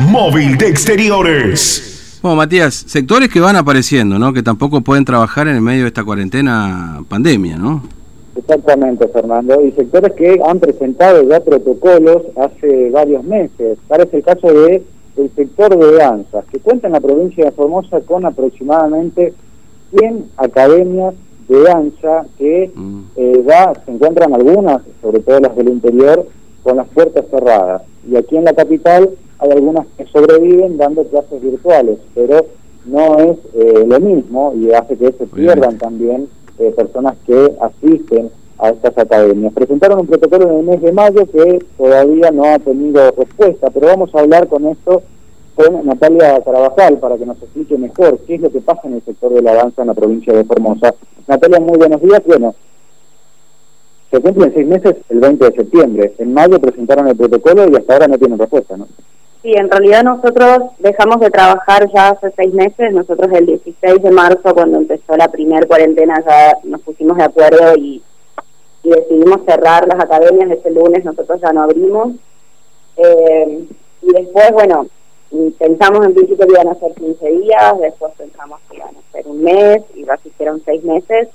Móvil de Exteriores. Bueno, Matías, sectores que van apareciendo, ¿no? Que tampoco pueden trabajar en el medio de esta cuarentena pandemia, ¿no? Exactamente, Fernando. Y sectores que han presentado ya protocolos hace varios meses. Parece el caso de el sector de danzas, que cuenta en la provincia de Formosa con aproximadamente 100 academias de danza que mm. eh, se encuentran algunas, sobre todo las del interior, con las puertas cerradas. Y aquí en la capital hay algunas que sobreviven dando clases virtuales, pero no es eh, lo mismo y hace que se pierdan también eh, personas que asisten a estas academias. Presentaron un protocolo en el mes de mayo que todavía no ha tenido respuesta, pero vamos a hablar con esto con Natalia Carabajal para que nos explique mejor qué es lo que pasa en el sector de la danza en la provincia de Formosa. Natalia, muy buenos días. Bueno, se cumplen seis meses el 20 de septiembre. En mayo presentaron el protocolo y hasta ahora no tienen respuesta, ¿no? Sí, en realidad nosotros dejamos de trabajar ya hace seis meses. Nosotros el 16 de marzo, cuando empezó la primer cuarentena, ya nos pusimos de acuerdo y, decidimos cerrar las academias. Ese lunes nosotros ya no abrimos. Eh, y después, bueno, pensamos en principio que iban a ser 15 días, después pensamos que iban a ser un mes y ya se hicieron seis meses.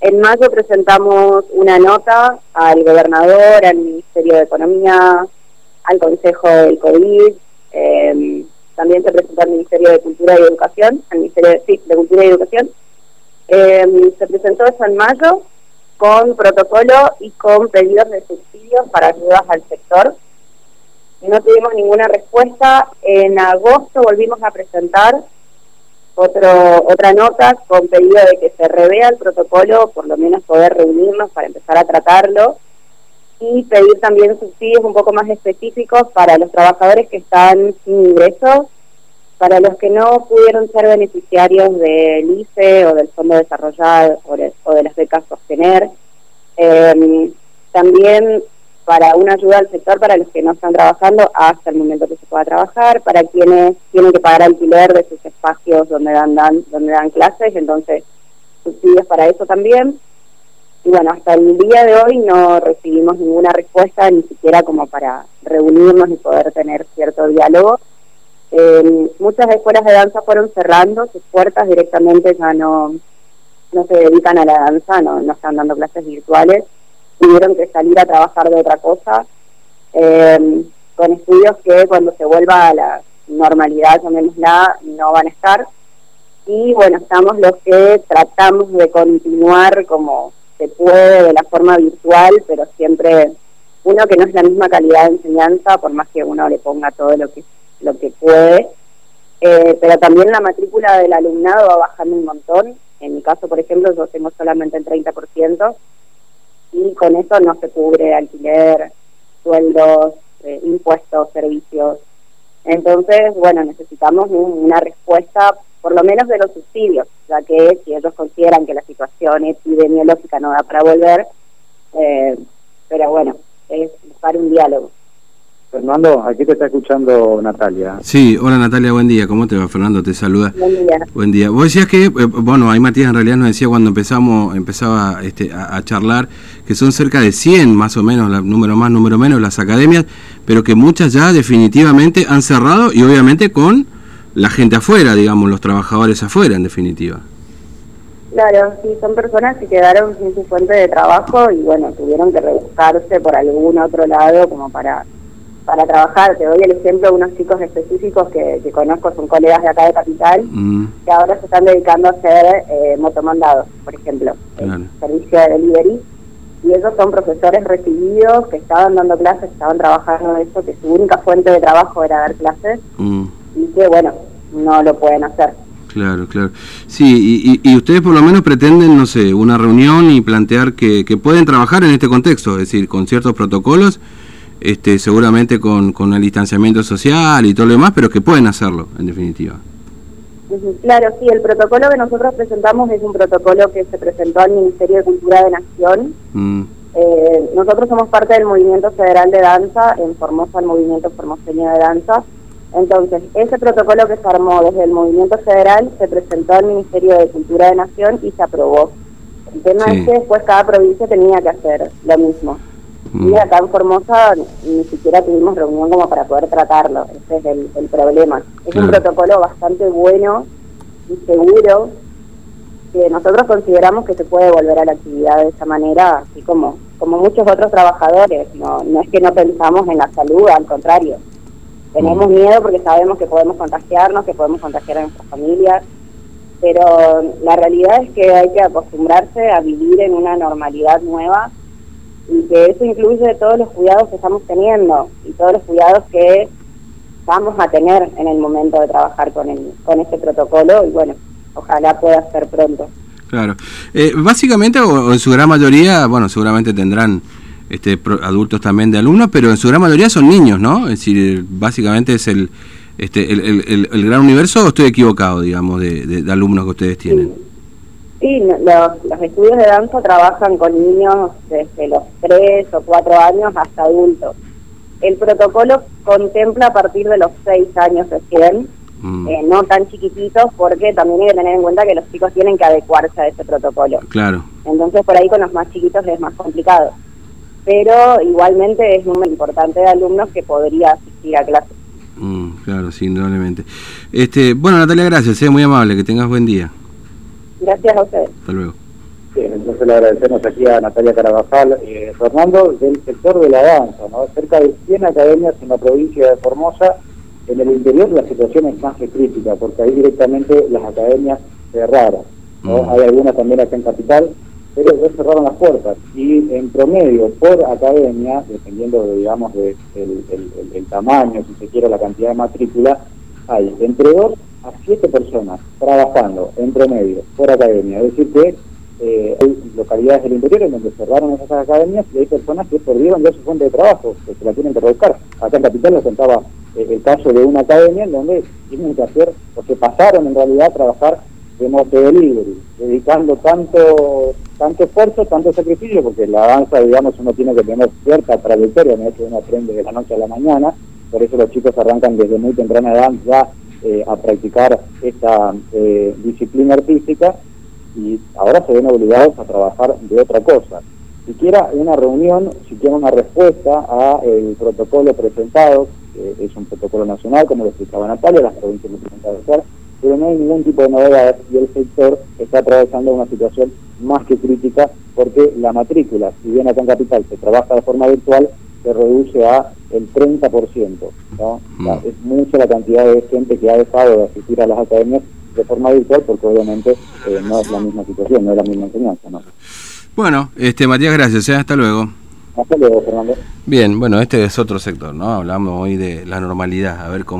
En mayo presentamos una nota al gobernador, al Ministerio de Economía, al Consejo del COVID, em, también se presentó al Ministerio de Cultura y Educación, al Ministerio de, Cultura y Educación. Em, se presentó eso en mayo con protocolo y con pedidos de subsidios para ayudas al sector. No tuvimos ninguna respuesta. En agosto volvimos a presentar otro, otra nota con pedido de que se revea el protocolo, por lo menos poder reunirnos para empezar a tratarlo y pedir también subsidios un poco más específicos para los trabajadores que están sin ingresos, para los que no pudieron ser beneficiarios del ICE o del Fondo Desarrollado o de, las becas Sostener. Em, también para una ayuda al sector para los que no están trabajando hasta el momento que se pueda trabajar, para quienes tienen que pagar alquiler de sus espacios donde dan, dan donde dan clases, entonces subsidios para eso también. Y bueno, hasta el día de hoy no recibimos ninguna respuesta, ni siquiera como para reunirnos y poder tener cierto diálogo. Eh, muchas escuelas de danza fueron cerrando sus puertas directamente, ya no, no se dedican a la danza, no, no están dando clases virtuales, tuvieron que salir a trabajar de otra cosa, eh, con estudios que cuando se vuelva a la normalidad, llamémosla, no van a estar. Y bueno, estamos los que tratamos de continuar como se puede de la forma virtual, pero siempre uno que no es la misma calidad de enseñanza, por más que uno le ponga todo lo que lo que puede. Eh, pero también la matrícula del alumnado va bajando un montón. En mi caso, por ejemplo, yo tengo solamente el 30% y con eso no se cubre alquiler, sueldos, eh, impuestos, servicios. Entonces, bueno, necesitamos una respuesta por lo menos de los subsidios, ya que si ellos consideran que la situación epidemiológica no da para volver, eh, pero bueno, es buscar un diálogo. Fernando, aquí te está escuchando Natalia. Sí, hola Natalia, buen día. ¿Cómo te va, Fernando? Te saluda. Buen día. Buen día. Vos decías que, eh, bueno, ahí Matías en realidad nos decía cuando empezamos, empezaba este, a, charlar, que son cerca de 100 más o menos, número más, número menos, las academias, pero que muchas ya definitivamente han cerrado y obviamente con la gente afuera, digamos, los trabajadores afuera, en definitiva. Claro, sí, son personas que quedaron sin su fuente de trabajo y bueno, tuvieron que rebuscarse por algún otro lado como para para trabajar. Te doy el ejemplo de unos chicos específicos que, conozco, son colegas de acá de Capital, mm. que ahora se están dedicando a hacer eh, motomandados, por ejemplo, servicio de delivery. Y ellos son profesores recibidos que estaban dando clases, estaban trabajando en eso, que su única fuente de trabajo era dar clases. Mm. Y que, bueno, no lo pueden hacer. Claro, claro. Sí, y, ustedes por lo menos pretenden, no sé, una reunión y plantear que, pueden trabajar en este contexto, es decir, con ciertos protocolos, este, seguramente con, con el distanciamiento social y todo lo demás, pero que pueden hacerlo, en definitiva. Claro, sí, el protocolo que nosotros presentamos es un protocolo que se presentó al Ministerio de Cultura de Nación. Mm. Eh, nosotros somos parte del Movimiento Federal de Danza, en Formosa, el Movimiento Formoseño de Danza, entonces, ese protocolo que se armó desde el movimiento federal se presentó al Ministerio de Cultura de Nación y se aprobó. El tema es que después cada provincia tenía que hacer lo mismo. Mm. Y acá en Formosa ni siquiera tuvimos reunión como para poder tratarlo, ese es el, el problema. Es un protocolo bastante bueno y seguro que nosotros consideramos que se puede volver a la actividad de esa manera, así como, como muchos otros trabajadores. No, no es que no pensamos en la salud, al contrario. Tenemos Mm. miedo porque sabemos que podemos contagiarnos, que podemos contagiar a nuestras familias, pero la realidad es que hay que acostumbrarse a vivir en una normalidad nueva y que eso incluye todos los cuidados que estamos teniendo y todos los cuidados que vamos a tener en el momento de trabajar con el, con este protocolo y bueno, ojalá pueda ser pronto. Claro. Eh, básicamente, o, o en su gran mayoría, bueno, seguramente tendrán este, pro- adultos también de alumnos, pero en su gran mayoría son niños, ¿no? Es decir, básicamente es el, este, el, el- el- gran universo, o estoy equivocado, digamos, de, de- de alumnos que ustedes tienen. Sí, no- los, los estudios de danza trabajan con niños desde los 3 o 4 años hasta adultos. El protocolo contempla a partir de los 6 años recién, Mm, eh, no tan chiquititos, porque también hay que tener en cuenta que los chicos tienen que adecuarse a ese protocolo. claro. Entonces por ahí con los más chiquitos es más complicado. Pero igualmente es un número importante de alumnos que podría asistir a clases. Mm, claro, sí, indudablemente. Este, bueno, Natalia, gracias, eh, muy amable, que tengas buen día. Gracias a ustedes. Hasta luego. Bien, entonces le agradecemos aquí a Natalia Carabajal, eh, Fernando, del sector de la danza, ¿no? cerca de 100 academias en la provincia de Formosa. En el interior la situación es más que crítica, porque ahí directamente las academias cerraron. ¿no? Mm. Hay algunas también acá en Capital, pero ya cerraron las puertas. Y en promedio, por academia, dependiendo, de, digamos, de, el, el- el- el tamaño, si se quiere, la cantidad de matrícula, hay entre 2 a 7 personas trabajando en promedio por academia. Es decir, que eh, hay localidades del interior en donde cerraron esas academias y hay personas que perdieron ya su fuente de trabajo, que se la tienen que buscar. Acá en Capital les contaba eh, el caso de una academia en donde tienen que hacer, o que pasaron en realidad a trabajar de moto delivery, dedicando tanto tanto esfuerzo, tanto sacrificio, porque la danza, digamos, uno tiene que tener cierta trayectoria, no es que uno aprende de la noche a la mañana, por eso los chicos arrancan desde muy temprana edad ya eh, a practicar esta eh, disciplina artística y ahora se ven obligados a trabajar de otra cosa. Siquiera una reunión, siquiera una respuesta a el protocolo presentado, que es un protocolo nacional, como lo explicaba Natalia, las provincias lo presentan hacer, pero no hay ningún tipo de novedad y el sector está atravesando una situación más que crítica porque la matrícula, si bien acá en Capital se trabaja de forma virtual, se reduce a el 30%. ¿no? O sea, Mm. es mucha la cantidad de gente que ha dejado de asistir a las academias de forma virtual porque obviamente eh, no es la misma situación, no es la misma enseñanza. ¿no? Bueno, este, Matías, gracias, eh, hasta luego. Hasta luego, Fernando. Bien, bueno, este es otro sector, ¿no? Hablamos hoy de la normalidad, a ver cómo...